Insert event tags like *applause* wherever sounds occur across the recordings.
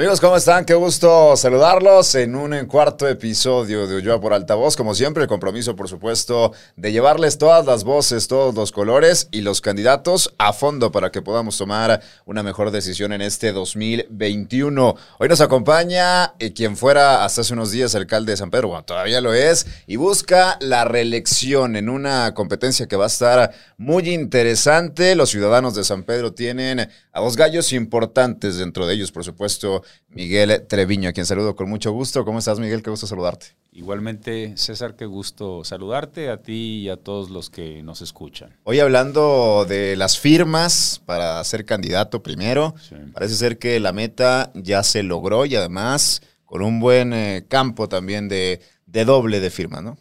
Amigos, ¿cómo están? Qué gusto saludarlos en un cuarto episodio de Ulloa por Altavoz. Como siempre, el compromiso, por supuesto, de llevarles todas las voces, todos los colores y los candidatos a fondo para que podamos tomar una mejor decisión en este 2021. Hoy nos acompaña eh, quien fuera hasta hace unos días alcalde de San Pedro, bueno, todavía lo es, y busca la reelección en una competencia que va a estar muy interesante. Los ciudadanos de San Pedro tienen a dos gallos importantes, dentro de ellos, por supuesto, Miguel Treviño, a quien saludo con mucho gusto. ¿Cómo estás, Miguel? Qué gusto saludarte. Igualmente, César, qué gusto saludarte a ti y a todos los que nos escuchan. Hoy hablando de las firmas para ser candidato primero, parece ser que la meta ya se logró y además con un buen eh, campo también de, de doble de firma, ¿no?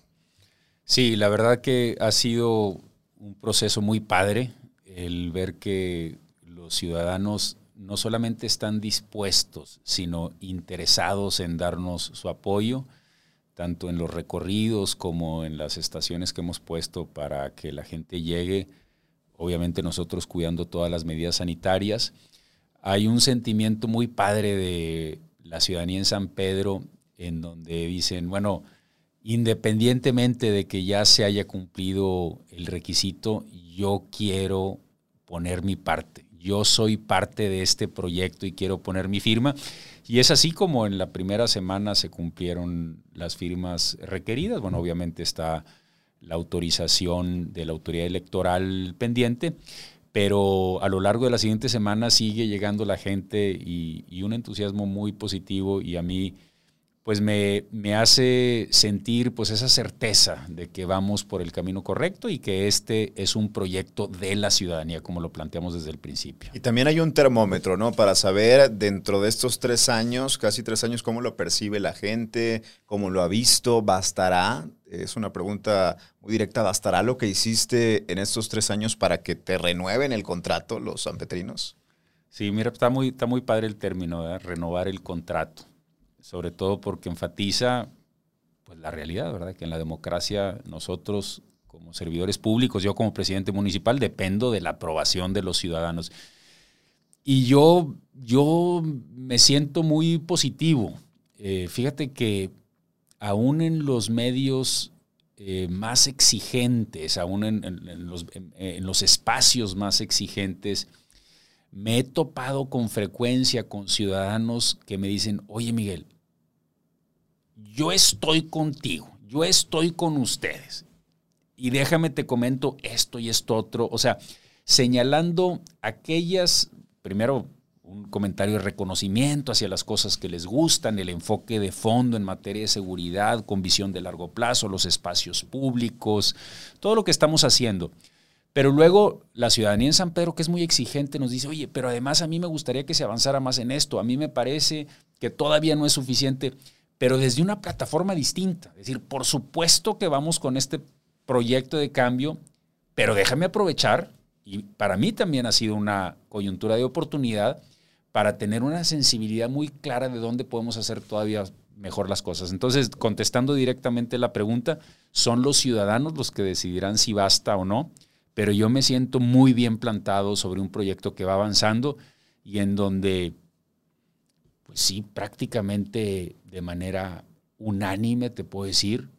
Sí, la verdad que ha sido un proceso muy padre el ver que los ciudadanos no solamente están dispuestos, sino interesados en darnos su apoyo, tanto en los recorridos como en las estaciones que hemos puesto para que la gente llegue, obviamente nosotros cuidando todas las medidas sanitarias. Hay un sentimiento muy padre de la ciudadanía en San Pedro, en donde dicen, bueno, independientemente de que ya se haya cumplido el requisito, yo quiero poner mi parte yo soy parte de este proyecto y quiero poner mi firma. Y es así como en la primera semana se cumplieron las firmas requeridas. Bueno, obviamente está la autorización de la autoridad electoral pendiente, pero a lo largo de la siguiente semana sigue llegando la gente y, y un entusiasmo muy positivo y a mí pues me, me, hace sentir pues esa certeza de que vamos por el camino correcto y que este es un proyecto de la ciudadanía, como lo planteamos desde el principio. Y también hay un termómetro, ¿no? Para saber dentro de estos tres años, casi tres años, cómo lo percibe la gente, cómo lo ha visto, ¿bastará? Es una pregunta muy directa, ¿bastará lo que hiciste en estos tres años para que te renueven el contrato los sanpetrinos? Sí, mira, está muy, está muy padre el término, ¿verdad? renovar el contrato sobre todo porque enfatiza pues, la realidad, ¿verdad? Que en la democracia nosotros como servidores públicos, yo como presidente municipal, dependo de la aprobación de los ciudadanos. Y yo, yo me siento muy positivo. Eh, fíjate que aún en los medios eh, más exigentes, aún en, los, en, los, espacios más exigentes, me he topado con frecuencia con ciudadanos que me dicen, oye Miguel, yo estoy contigo, yo estoy con ustedes. Y déjame te comento esto y esto otro. O sea, señalando aquellas, primero un comentario de reconocimiento hacia las cosas que les gustan, el enfoque de fondo en materia de seguridad, con visión de largo plazo, los espacios públicos, todo lo que estamos haciendo. Pero luego la ciudadanía en San Pedro, que es muy exigente, nos dice, oye, pero además a mí me gustaría que se avanzara más en esto, a mí me parece que todavía no es suficiente, pero desde una plataforma distinta. Es decir, por supuesto que vamos con este proyecto de cambio, pero déjame aprovechar, y para mí también ha sido una coyuntura de oportunidad, para tener una sensibilidad muy clara de dónde podemos hacer todavía mejor las cosas. Entonces, contestando directamente la pregunta, son los ciudadanos los que decidirán si basta o no pero yo me siento muy bien plantado sobre un proyecto que va avanzando y en donde, pues sí, prácticamente de manera unánime, te puedo decir,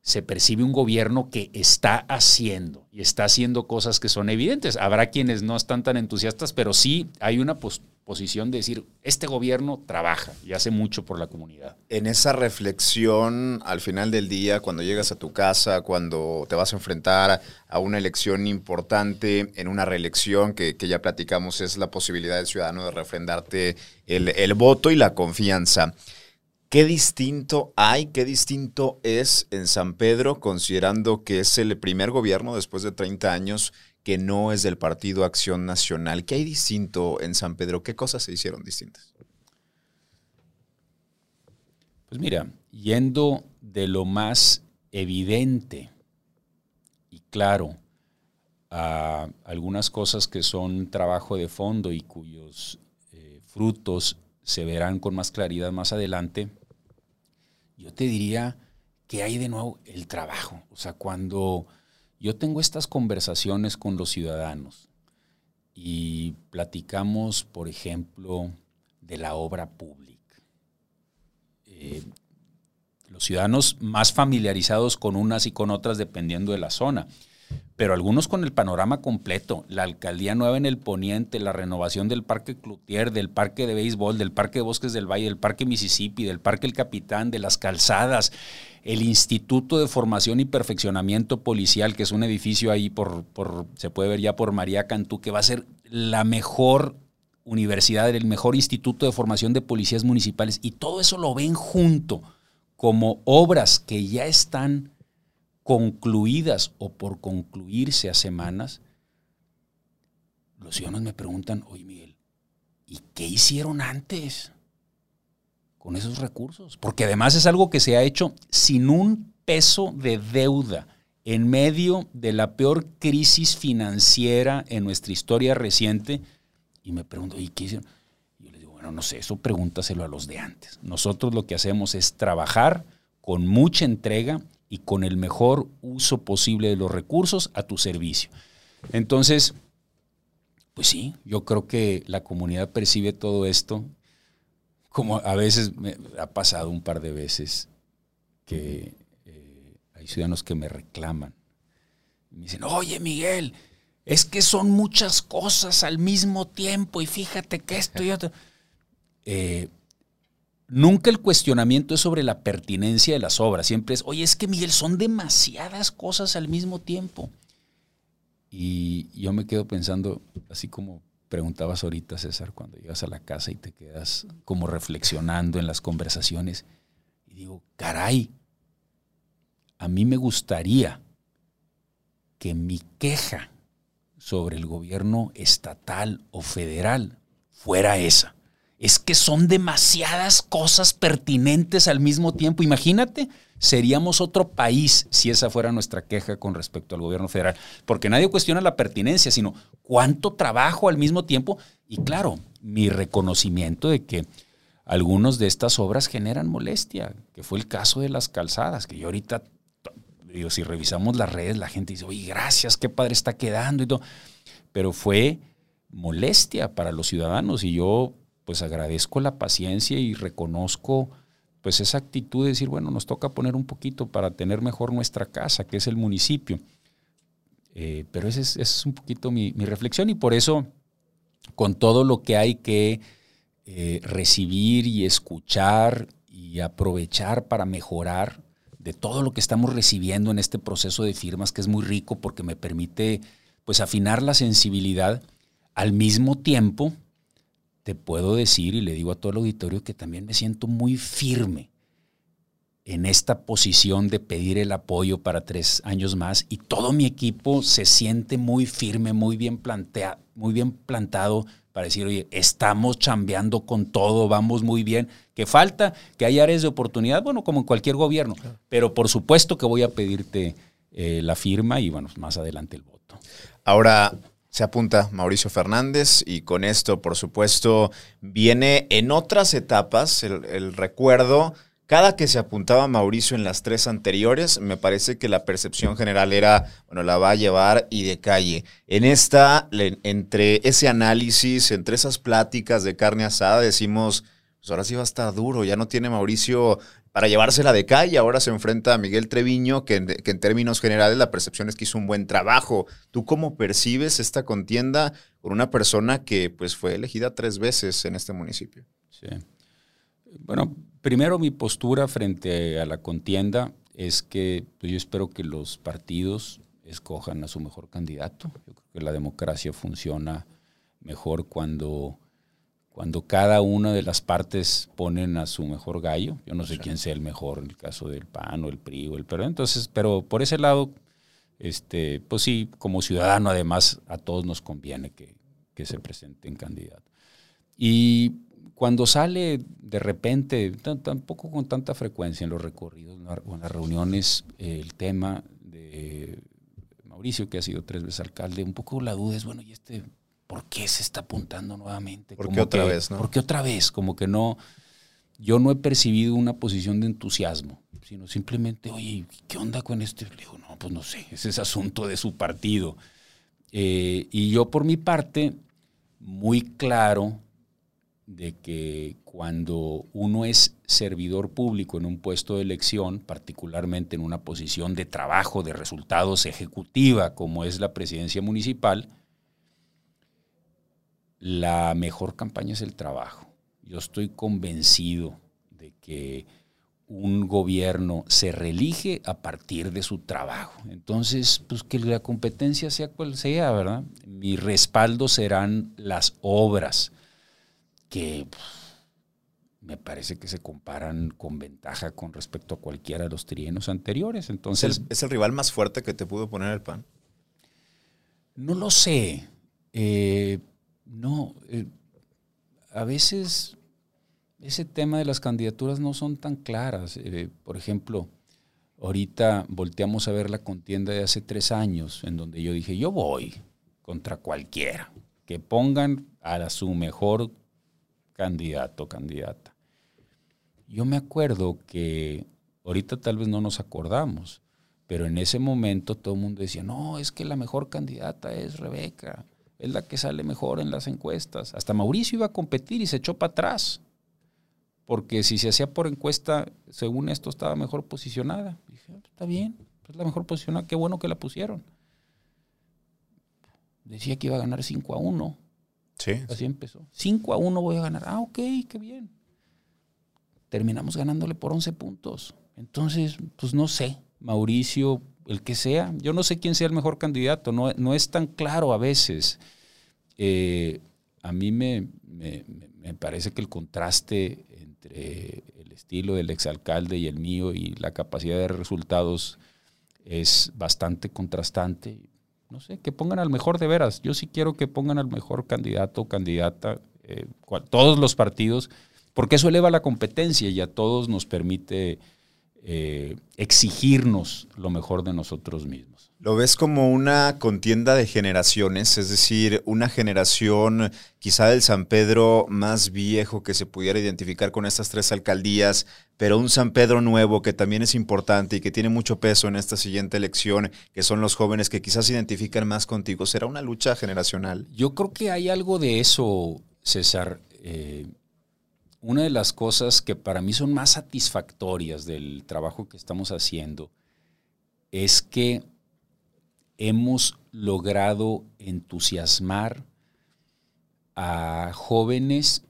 se percibe un gobierno que está haciendo y está haciendo cosas que son evidentes. Habrá quienes no están tan entusiastas, pero sí hay una posición de decir, este gobierno trabaja y hace mucho por la comunidad. En esa reflexión, al final del día, cuando llegas a tu casa, cuando te vas a enfrentar a una elección importante, en una reelección que, ya platicamos, es la posibilidad del ciudadano de refrendarte el, el voto y la confianza. ¿Qué distinto hay, qué distinto es en San Pedro, considerando que es el primer gobierno después de 30 años que no es del Partido Acción Nacional? ¿Qué hay distinto en San Pedro? ¿Qué cosas se hicieron distintas? Pues mira, yendo de lo más evidente y claro a algunas cosas que son trabajo de fondo y cuyos eh, frutos se verán con más claridad más adelante, yo te diría que hay de nuevo el trabajo. O sea, cuando yo tengo estas conversaciones con los ciudadanos y platicamos, por ejemplo, de la obra pública. eh, los ciudadanos más familiarizados con unas y con otras dependiendo de la zona pero algunos con el panorama completo. La alcaldía nueva en el poniente, la renovación del Parque Cloutier, del Parque de Béisbol, del Parque de Bosques del Valle, del Parque Mississippi, del Parque El Capitán, de las calzadas, el Instituto de Formación y Perfeccionamiento Policial, que es un edificio ahí por, por se puede ver ya por María Cantú, que va a ser la mejor universidad, el mejor instituto de formación de policías municipales. Y todo eso lo ven junto como obras que ya están concluidas o por concluirse a semanas, los ciudadanos me preguntan, oye Miguel, ¿y qué hicieron antes con esos recursos? Porque además es algo que se ha hecho sin un peso de deuda en medio de la peor crisis financiera en nuestra historia reciente. Y me pregunto, ¿y qué hicieron? yo les digo, bueno, no sé, eso pregúntaselo a los de antes. Nosotros lo que hacemos es trabajar con mucha entrega y con el mejor uso posible de los recursos a tu servicio. Entonces, pues sí, yo creo que la comunidad percibe todo esto como a veces me ha pasado un par de veces que eh, hay ciudadanos que me reclaman. Me dicen, oye Miguel, es que son muchas cosas al mismo tiempo y fíjate que esto y otro. Eh, Nunca el cuestionamiento es sobre la pertinencia de las obras, siempre es, oye, es que Miguel, son demasiadas cosas al mismo tiempo. Y yo me quedo pensando, así como preguntabas ahorita, César, cuando llegas a la casa y te quedas como reflexionando en las conversaciones, y digo, caray, a mí me gustaría que mi queja sobre el gobierno estatal o federal fuera esa es que son demasiadas cosas pertinentes al mismo tiempo. Imagínate, seríamos otro país si esa fuera nuestra queja con respecto al gobierno federal, porque nadie cuestiona la pertinencia, sino cuánto trabajo al mismo tiempo. Y claro, mi reconocimiento de que algunos de estas obras generan molestia, que fue el caso de las calzadas, que yo ahorita, digo, si revisamos las redes, la gente dice, oye, gracias, qué padre está quedando y todo, pero fue molestia para los ciudadanos y yo pues agradezco la paciencia y reconozco pues esa actitud de decir, bueno, nos toca poner un poquito para tener mejor nuestra casa, que es el municipio. Eh, pero esa es, un poquito mi, reflexión y por eso, con todo lo que hay que eh, recibir y escuchar y aprovechar para mejorar de todo lo que estamos recibiendo en este proceso de firmas, que es muy rico porque me permite pues afinar la sensibilidad al mismo tiempo te puedo decir y le digo a todo el auditorio que también me siento muy firme en esta posición de pedir el apoyo para tres años más y todo mi equipo se siente muy firme, muy bien, plantea, muy bien plantado para decir, oye, estamos chambeando con todo, vamos muy bien. Que falta que haya áreas de oportunidad, bueno, como en cualquier gobierno, pero por supuesto que voy a pedirte eh, la firma y bueno, más adelante el voto. Ahora, se apunta Mauricio Fernández y con esto, por supuesto, viene en otras etapas el, recuerdo. Cada que se apuntaba Mauricio en las tres anteriores, me parece que la percepción general era, bueno, la va a llevar y de calle. En esta, entre ese análisis, entre esas pláticas de carne asada, decimos, pues ahora sí va a estar duro, ya no tiene Mauricio para llevársela de calle. Ahora se enfrenta a Miguel Treviño, que en, términos generales la percepción es que hizo un buen trabajo. ¿Tú cómo percibes esta contienda por una persona que pues, fue elegida tres veces en este municipio? Sí. Bueno, primero mi postura frente a la contienda es que pues, yo espero que los partidos escojan a su mejor candidato. Yo creo que la democracia funciona mejor cuando cuando cada una de las partes ponen a su mejor gallo. Yo no sé quién sea el mejor en el caso del PAN o el PRI o el PERO. Entonces, pero por ese lado, este, pues sí, como ciudadano además a todos nos conviene que, se presenten candidatos. Y cuando sale de repente, tampoco con tanta frecuencia en los recorridos o en las reuniones, el tema de Mauricio, que ha sido tres veces alcalde, un poco la duda es, bueno, ¿y este ¿por qué se está apuntando nuevamente? ¿Por qué otra vez? ¿Por qué otra vez? Como que no, yo no he percibido una posición de entusiasmo, sino simplemente, oye, ¿qué onda con? Le digo, no, pues no sé, *laughs* ese es asunto de su partido. Eh, y yo por mi parte, muy claro, de que cuando uno es servidor público en un puesto de elección, particularmente en una posición de trabajo, de resultados ejecutiva, como es la presidencia municipal, la mejor campaña es el trabajo. Yo estoy convencido de que un gobierno se reelige a partir de su trabajo. Entonces, pues que la competencia sea cual sea, ¿verdad? Mi respaldo serán las obras que me parece que se comparan con ventaja con respecto a cualquiera de los trienios anteriores. Entonces, ¿Es el, rival más fuerte que te pudo poner el PAN? No lo sé. Eh, no, eh, a veces ese tema de las candidaturas no son tan claras. Eh, por ejemplo, ahorita volteamos a ver la contienda de hace tres años, en donde yo dije, yo voy contra cualquiera, que pongan a su mejor candidato o candidata. Yo me acuerdo que ahorita tal vez no nos acordamos, pero en ese momento todo el mundo decía, no, es que la mejor candidata es Rebeca, es la que sale mejor en las encuestas. Hasta Mauricio iba a competir y se echó para atrás, porque si se hacía por encuesta, según esto estaba mejor posicionada. dije, ah, está bien, es la mejor posicionada, qué bueno que la pusieron. Decía que iba a ganar 5 a 1 Así empezó. 5 a 1 voy a ganar. Ah, ok, qué bien. Terminamos ganándole por 11 puntos. Entonces, pues no sé, Mauricio, el que sea, yo no sé quién sea el mejor candidato, no, no es tan claro a veces. Eh, a mí me, me, parece que el contraste entre el estilo del exalcalde y el mío y la capacidad de resultados es bastante contrastante no sé, que pongan al mejor de veras. Yo sí quiero que pongan al mejor candidato o candidata, eh, todos los partidos, porque eso eleva la competencia y a todos nos permite eh, exigirnos lo mejor de nosotros mismos. ¿Lo ves como una contienda de generaciones? Es decir, una generación quizá del San Pedro más viejo que se pudiera identificar con estas tres alcaldías, pero un San Pedro nuevo que también es importante y que tiene mucho peso en esta siguiente elección, que son los jóvenes que quizás se identifican más contigo. ¿Será una lucha generacional? Yo creo que hay algo de eso, César. Eh, una de las cosas que para mí son más satisfactorias del trabajo que estamos haciendo es que hemos logrado entusiasmar a jóvenes,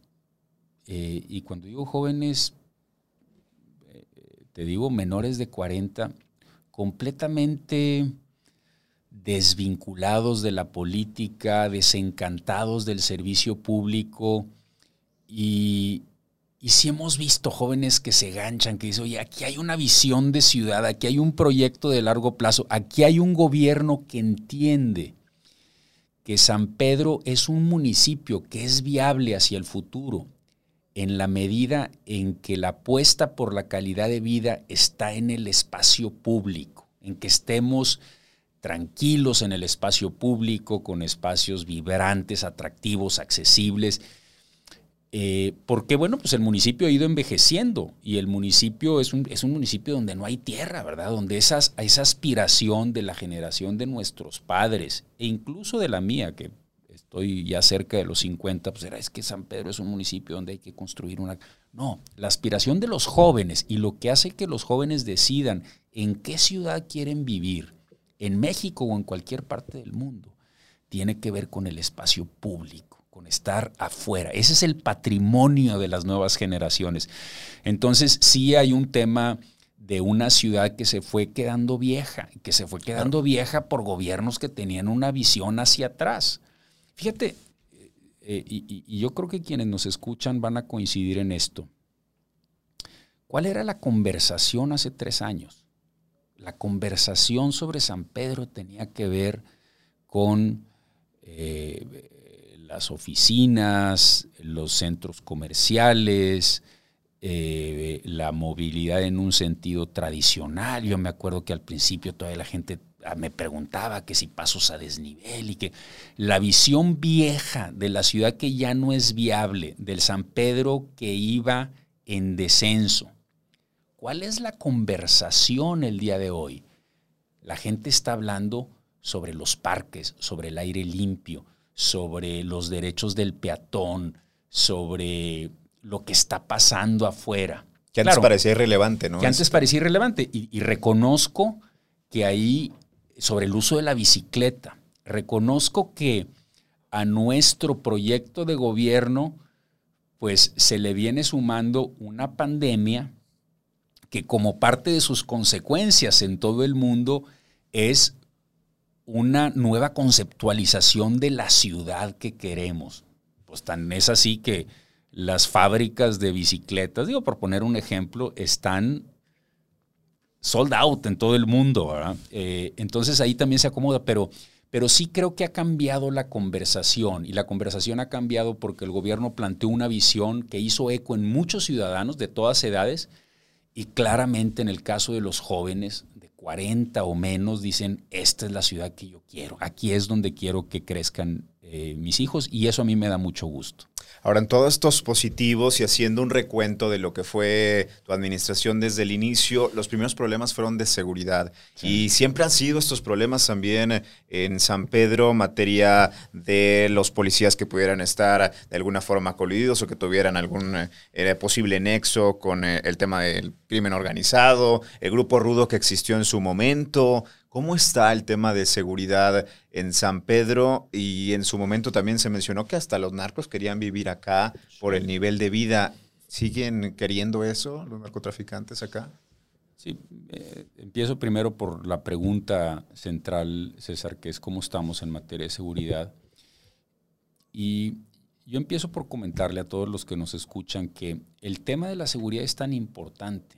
eh, y cuando digo jóvenes, eh, te digo menores de 40, completamente desvinculados de la política, desencantados del servicio público y, y si hemos visto jóvenes que se ganchan, que dicen, oye, aquí hay una visión de ciudad, aquí hay un proyecto de largo plazo, aquí hay un gobierno que entiende que San Pedro es un municipio que es viable hacia el futuro en la medida en que la apuesta por la calidad de vida está en el espacio público, en que estemos tranquilos en el espacio público, con espacios vibrantes, atractivos, accesibles eh, porque, bueno, pues el municipio ha ido envejeciendo y el municipio es un, es un municipio donde no hay tierra, ¿verdad? Donde esa aspiración de la generación de nuestros padres e incluso de la mía, que estoy ya cerca de los 50, pues era, es que San Pedro es un municipio donde hay que construir una... No, la aspiración de los jóvenes y lo que hace que los jóvenes decidan en qué ciudad quieren vivir, en México o en cualquier parte del mundo, tiene que ver con el espacio público con estar afuera. Ese es el patrimonio de las nuevas generaciones. Entonces, sí hay un tema de una ciudad que se fue quedando vieja, que se fue quedando vieja por gobiernos que tenían una visión hacia atrás. Fíjate, eh, y, y yo creo que quienes nos escuchan van a coincidir en esto. ¿Cuál era la conversación hace tres años? La conversación sobre San Pedro tenía que ver con eh, las oficinas, los centros comerciales, eh, la movilidad en un sentido tradicional. Yo me acuerdo que al principio toda la gente ah, me preguntaba que si pasos a desnivel y que la visión vieja de la ciudad que ya no es viable, del San Pedro que iba en descenso. ¿Cuál es la conversación el día de hoy? La gente está hablando sobre los parques, sobre el aire limpio, sobre los derechos del peatón, sobre lo que está pasando afuera. Que antes parecía irrelevante, ¿no? Que antes parecía irrelevante. Y, y reconozco que ahí, sobre el uso de la bicicleta, reconozco que a nuestro proyecto de gobierno, pues se le viene sumando una pandemia que como parte de sus consecuencias en todo el mundo es una nueva conceptualización de la ciudad que queremos. Pues tan es así que las fábricas de bicicletas, digo por poner un ejemplo, están sold out en todo el mundo. Eh, entonces ahí también se acomoda, pero, pero sí creo que ha cambiado la conversación y la conversación ha cambiado porque el gobierno planteó una visión que hizo eco en muchos ciudadanos de todas edades y claramente en el caso de los jóvenes 40 o menos dicen, esta es la ciudad que yo quiero, aquí es donde quiero que crezcan eh, mis hijos y eso a mí me da mucho gusto. Ahora, en todos estos positivos y haciendo un recuento de lo que fue tu administración desde el inicio, los primeros problemas fueron de seguridad. Y siempre han sido estos problemas también en San Pedro, materia de los policías que pudieran estar de alguna forma colididos o que tuvieran algún eh, posible nexo con eh, el tema del crimen organizado, el grupo rudo que existió en su momento. ¿Cómo está el tema de seguridad en San Pedro? Y en su momento también se mencionó que hasta los narcos querían vivir acá por el nivel de vida. ¿Siguen queriendo eso los narcotraficantes acá? Sí, eh, empiezo primero por la pregunta central, César, que es cómo estamos en materia de seguridad. Y yo empiezo por comentarle a todos los que nos escuchan que el tema de la seguridad es tan importante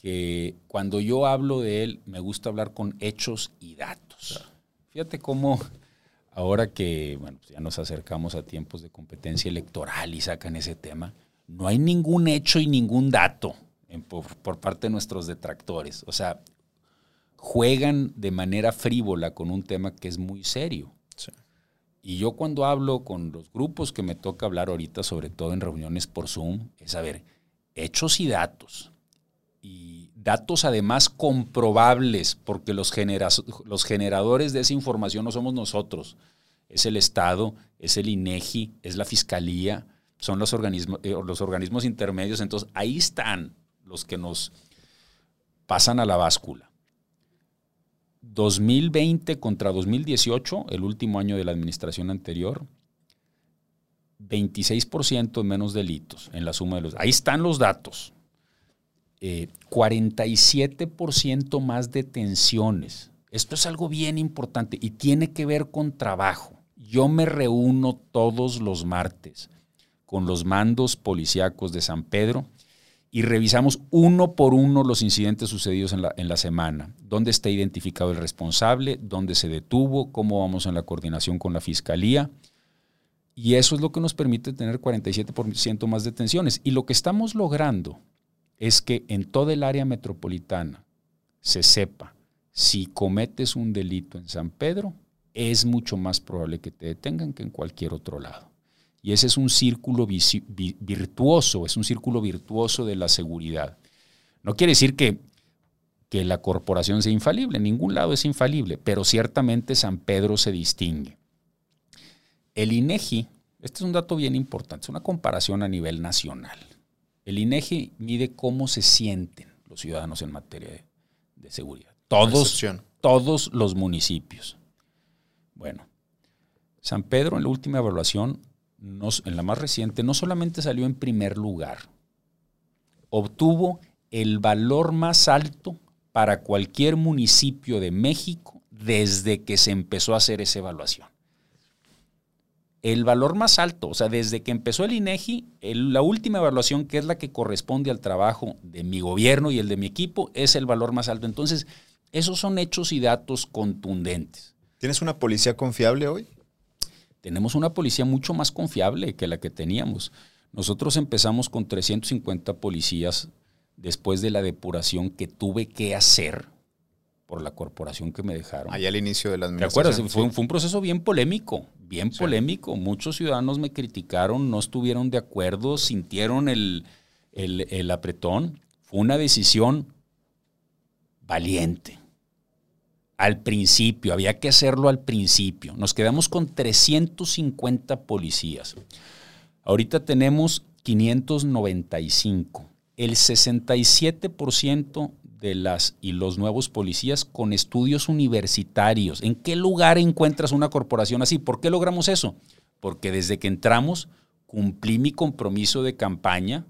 que cuando yo hablo de él me gusta hablar con hechos y datos. Fíjate cómo ahora que bueno, pues ya nos acercamos a tiempos de competencia electoral y sacan ese tema, no hay ningún hecho y ningún dato por, parte de nuestros detractores. O sea, juegan de manera frívola con un tema que es muy serio. Y yo cuando hablo con los grupos que me toca hablar ahorita, sobre todo en reuniones por Zoom, es a ver, hechos y datos y datos además comprobables, porque los, los generadores de esa información no somos nosotros, es el Estado, es el INEGI, es la Fiscalía, son los organismos, eh, los organismos intermedios, entonces ahí están los que nos pasan a la báscula. 2020 contra 2018, el último año de la administración anterior, 26% menos delitos en la suma de los... Ahí están los datos. 47% eh, más detenciones. Esto es algo bien importante y tiene que ver con trabajo. Yo me reúno todos los martes con los mandos policíacos de San Pedro y revisamos uno por uno los incidentes sucedidos en la, en la semana. ¿Dónde está identificado el responsable? ¿Dónde se detuvo? ¿Cómo vamos en la coordinación con la fiscalía? Y eso es lo que nos permite tener 47% más detenciones. Y lo que estamos logrando es que en toda el área metropolitana se sepa si cometes un delito en San Pedro, es mucho más probable que te detengan que en cualquier otro lado. Y ese es un círculo virtuoso, es un círculo virtuoso de la seguridad. No quiere decir que, que la corporación sea infalible, en ningún lado es infalible, pero ciertamente San Pedro se distingue. El INEGI, este es un dato bien importante, es una comparación a nivel nacional. El INEGI mide cómo se sienten los ciudadanos en materia de, seguridad. Todos, todos los municipios. Bueno, San Pedro en la última evaluación, en la más reciente, no solamente salió en primer lugar, obtuvo el valor más alto para cualquier municipio de México desde que se empezó a hacer esa evaluación el valor más alto, o sea, desde que empezó el INEGI, la última evaluación, que es la que corresponde al trabajo de mi gobierno y el de mi equipo, es el valor más alto. Entonces, esos son hechos y datos contundentes. ¿Tienes una policía confiable hoy? Tenemos una policía mucho más confiable que la que teníamos. Nosotros empezamos con 350 policías después de la depuración que tuve que hacer por la corporación que me dejaron. Allá al inicio de la administración. ¿Te acuerdas? Fue, un proceso bien polémico, bien polémico. Muchos ciudadanos me criticaron, no estuvieron de acuerdo, sintieron el, el apretón. Fue una decisión valiente. Al principio, había que hacerlo al principio. Nos quedamos con 350 policías. Ahorita tenemos 595. El 67% de las y los nuevos policías con estudios universitarios. ¿En qué lugar encuentras una corporación así? ¿Por qué logramos eso? Porque desde que entramos cumplí mi compromiso de campaña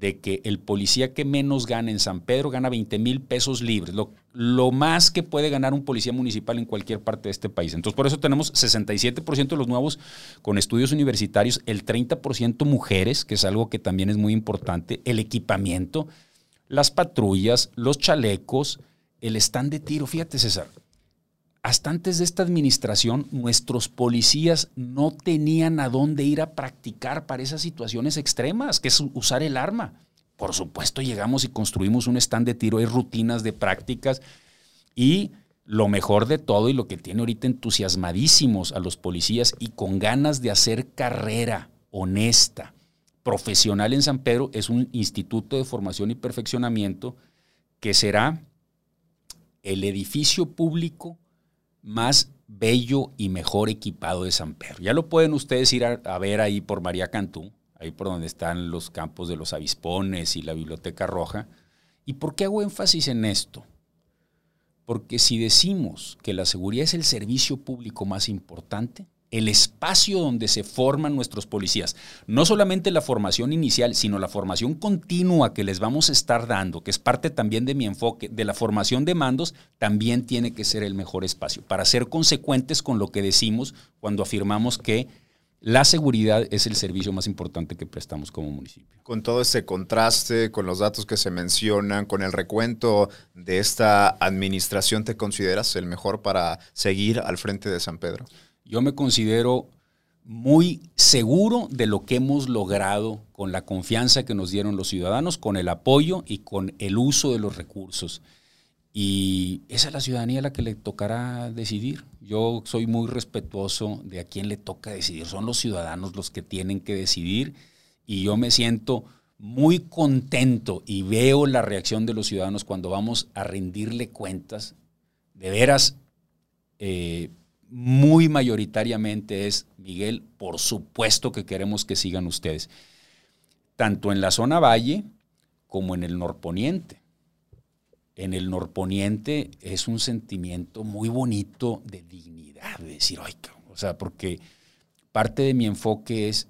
de que el policía que menos gana en San Pedro gana 20 mil pesos libres, lo, más que puede ganar un policía municipal en cualquier parte de este país. Entonces, por eso tenemos 67% de los nuevos con estudios universitarios, el 30% mujeres, que es algo que también es muy importante, el equipamiento, las patrullas, los chalecos, el stand de tiro. Fíjate, César, hasta antes de esta administración, nuestros policías no tenían a dónde ir a practicar para esas situaciones extremas, que es usar el arma. Por supuesto, llegamos y construimos un stand de tiro, hay rutinas de prácticas y lo mejor de todo y lo que tiene ahorita entusiasmadísimos a los policías y con ganas de hacer carrera honesta, profesional en San Pedro, es un instituto de formación y perfeccionamiento que será el edificio público más bello y mejor equipado de San Pedro. Ya lo pueden ustedes ir a, ver ahí por María Cantú, ahí por donde están los campos de los avispones y la Biblioteca Roja. ¿Y por qué hago énfasis en esto? Porque si decimos que la seguridad es el servicio público más importante, el espacio donde se forman nuestros policías. No solamente la formación inicial, sino la formación continua que les vamos a estar dando, que es parte también de mi enfoque, de la formación de mandos, también tiene que ser el mejor espacio para ser consecuentes con lo que decimos cuando afirmamos que la seguridad es el servicio más importante que prestamos como municipio. Con todo ese contraste, con los datos que se mencionan, con el recuento de esta administración, ¿te consideras el mejor para seguir al frente de San Pedro? Yo me considero muy seguro de lo que hemos logrado con la confianza que nos dieron los ciudadanos, con el apoyo y con el uso de los recursos. Y esa es la ciudadanía a la que le tocará decidir. Yo soy muy respetuoso de a quién le toca decidir. Son los ciudadanos los que tienen que decidir y yo me siento muy contento y veo la reacción de los ciudadanos cuando vamos a rendirle cuentas. De veras, eh, muy mayoritariamente es, Miguel, por supuesto que queremos que sigan ustedes, tanto en la zona valle como en el norponiente. En el norponiente es un sentimiento muy bonito de dignidad, de decir, ay, o sea, porque parte de mi enfoque es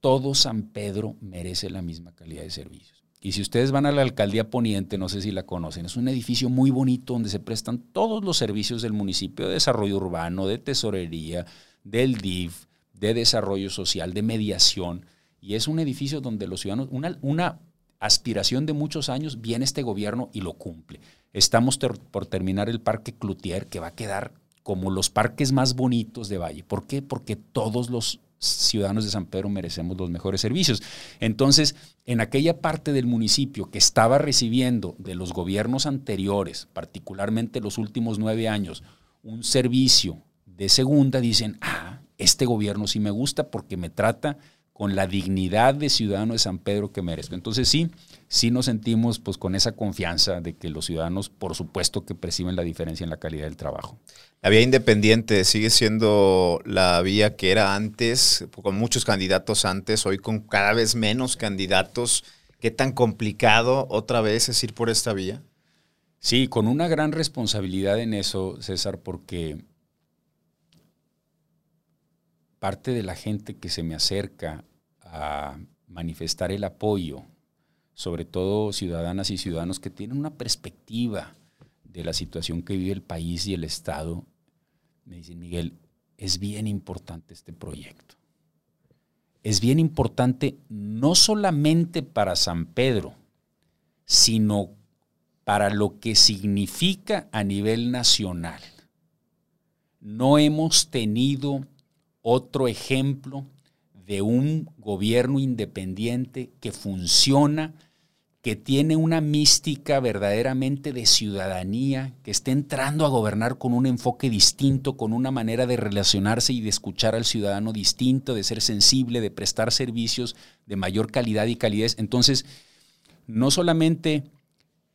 todo San Pedro merece la misma calidad de servicios. Y si ustedes van a la alcaldía poniente, no sé si la conocen, es un edificio muy bonito donde se prestan todos los servicios del municipio de desarrollo urbano, de tesorería, del DIF, de desarrollo social, de mediación. Y es un edificio donde los ciudadanos, una, aspiración de muchos años, viene este gobierno y lo cumple. Estamos por terminar el Parque Cloutier, que va a quedar como los parques más bonitos de Valle. ¿Por qué? Porque todos los ciudadanos de San Pedro merecemos los mejores servicios. Entonces, en aquella parte del municipio que estaba recibiendo de los gobiernos anteriores, particularmente los últimos nueve años, un servicio de segunda, dicen, ah, este gobierno sí me gusta porque me trata con la dignidad de ciudadano de San Pedro que merezco. Entonces sí, sí nos sentimos pues con esa confianza de que los ciudadanos por supuesto que perciben la diferencia en la calidad del trabajo. La vía independiente sigue siendo la vía que era antes, con muchos candidatos antes, hoy con cada vez menos candidatos. ¿Qué tan complicado otra vez es ir por esta vía? Sí, con una gran responsabilidad en eso, César, porque parte de la gente que se me acerca a manifestar el apoyo, sobre todo ciudadanas y ciudadanos que tienen una perspectiva de la situación que vive el país y el Estado, me dicen, Miguel, es bien importante este proyecto. Es bien importante no solamente para San Pedro, sino para lo que significa a nivel nacional. No hemos tenido otro ejemplo de un gobierno independiente que funciona, que tiene una mística verdaderamente de ciudadanía, que está entrando a gobernar con un enfoque distinto, con una manera de relacionarse y de escuchar al ciudadano distinto, de ser sensible, de prestar servicios de mayor calidad y calidez. Entonces, no solamente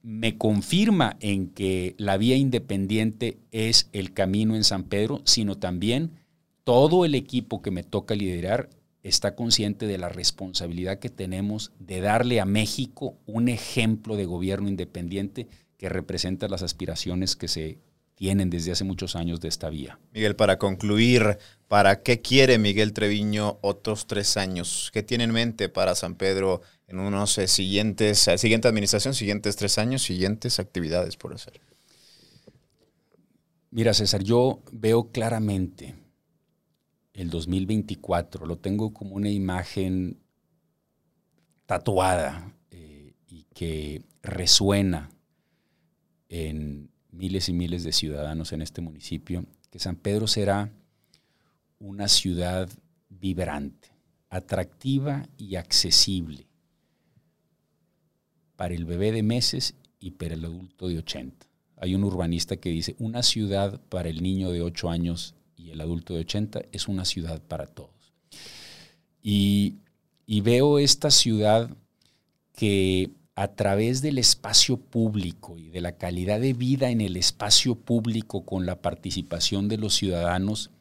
me confirma en que la vía independiente es el camino en San Pedro, sino también todo el equipo que me toca liderar está consciente de la responsabilidad que tenemos de darle a México un ejemplo de gobierno independiente que representa las aspiraciones que se tienen desde hace muchos años de esta vía. Miguel, para concluir, ¿para qué quiere Miguel Treviño otros tres años? ¿Qué tiene en mente para San Pedro en unos eh, siguientes, eh, siguiente administración, siguientes tres años, siguientes actividades por hacer? Mira, César, yo veo claramente el 2024, lo tengo como una imagen tatuada eh, y que resuena en miles y miles de ciudadanos en este municipio, que San Pedro será una ciudad vibrante, atractiva y accesible para el bebé de meses y para el adulto de 80. Hay un urbanista que dice, una ciudad para el niño de 8 años y el adulto de 80 es una ciudad para todos. Y, y veo esta ciudad que a través del espacio público y de la calidad de vida en el espacio público con la participación de los ciudadanos,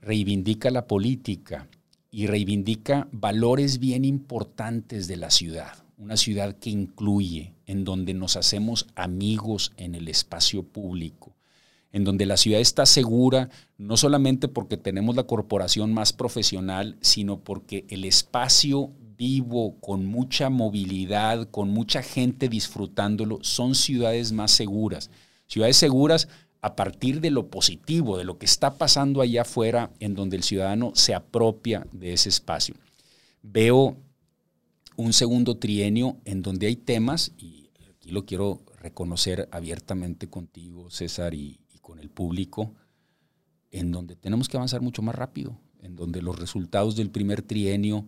reivindica la política y reivindica valores bien importantes de la ciudad. Una ciudad que incluye, en donde nos hacemos amigos en el espacio público, en donde la ciudad está segura, no solamente porque tenemos la corporación más profesional, sino porque el espacio vivo, con mucha movilidad, con mucha gente disfrutándolo, son ciudades más seguras. Ciudades seguras a partir de lo positivo, de lo que está pasando allá afuera, en donde el ciudadano se apropia de ese espacio. Veo un segundo trienio en donde hay temas, y aquí lo quiero reconocer abiertamente contigo, César, y, con el público, en donde tenemos que avanzar mucho más rápido, en donde los resultados del primer trienio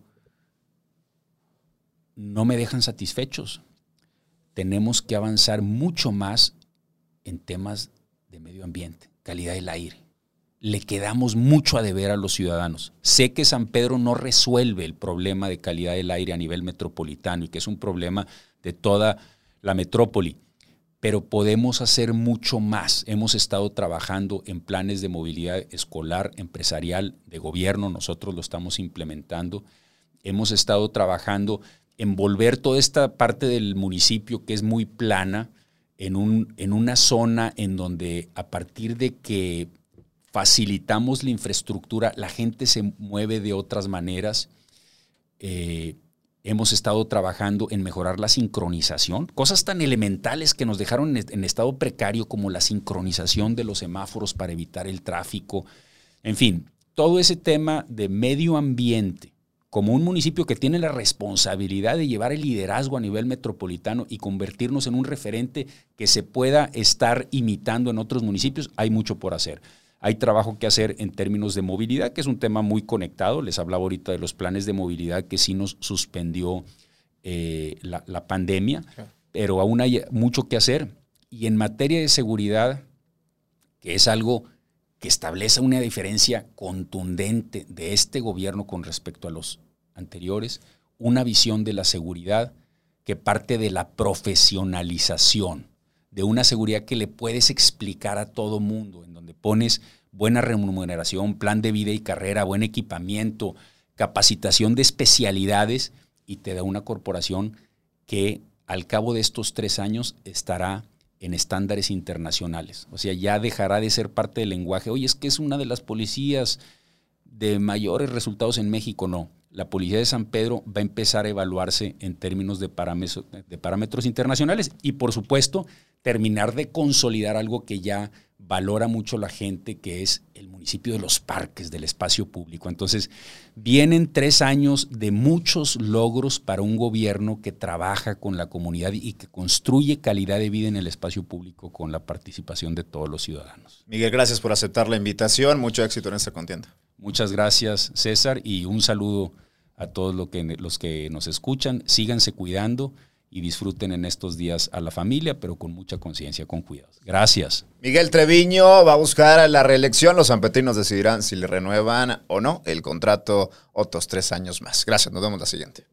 no me dejan satisfechos. Tenemos que avanzar mucho más en temas de medio ambiente, calidad del aire. Le quedamos mucho a deber a los ciudadanos. Sé que San Pedro no resuelve el problema de calidad del aire a nivel metropolitano y que es un problema de toda la metrópoli pero podemos hacer mucho más. Hemos estado trabajando en planes de movilidad escolar, empresarial, de gobierno, nosotros lo estamos implementando. Hemos estado trabajando en volver toda esta parte del municipio que es muy plana en, un, en una zona en donde a partir de que facilitamos la infraestructura, la gente se mueve de otras maneras. Eh, Hemos estado trabajando en mejorar la sincronización, cosas tan elementales que nos dejaron en estado precario como la sincronización de los semáforos para evitar el tráfico. En fin, todo ese tema de medio ambiente, como un municipio que tiene la responsabilidad de llevar el liderazgo a nivel metropolitano y convertirnos en un referente que se pueda estar imitando en otros municipios, hay mucho por hacer. Hay trabajo que hacer en términos de movilidad, que es un tema muy conectado. Les hablaba ahorita de los planes de movilidad que sí nos suspendió eh, la, pandemia, pero aún hay mucho que hacer. Y en materia de seguridad, que es algo que establece una diferencia contundente de este gobierno con respecto a los anteriores, una visión de la seguridad que parte de la profesionalización de una seguridad que le puedes explicar a todo mundo, en donde pones buena remuneración, plan de vida y carrera, buen equipamiento, capacitación de especialidades y te da una corporación que al cabo de estos tres años estará en estándares internacionales. O sea, ya dejará de ser parte del lenguaje. Oye, es que es una de las policías de mayores resultados en México. No, la Policía de San Pedro va a empezar a evaluarse en términos de parámetros, de parámetros internacionales y, por supuesto, terminar de consolidar algo que ya valora mucho la gente, que es el municipio de los parques, del espacio público. Entonces, vienen tres años de muchos logros para un gobierno que trabaja con la comunidad y que construye calidad de vida en el espacio público con la participación de todos los ciudadanos. Miguel, gracias por aceptar la invitación. Mucho éxito en esta contienda. Muchas gracias, César, y un saludo a todos los que, los que nos escuchan. Síganse cuidando y disfruten en estos días a la familia, pero con mucha conciencia, con cuidado. Gracias. Miguel Treviño va a buscar la reelección. Los sanpetrinos decidirán si le renuevan o no el contrato otros tres años más. Gracias, nos vemos la siguiente.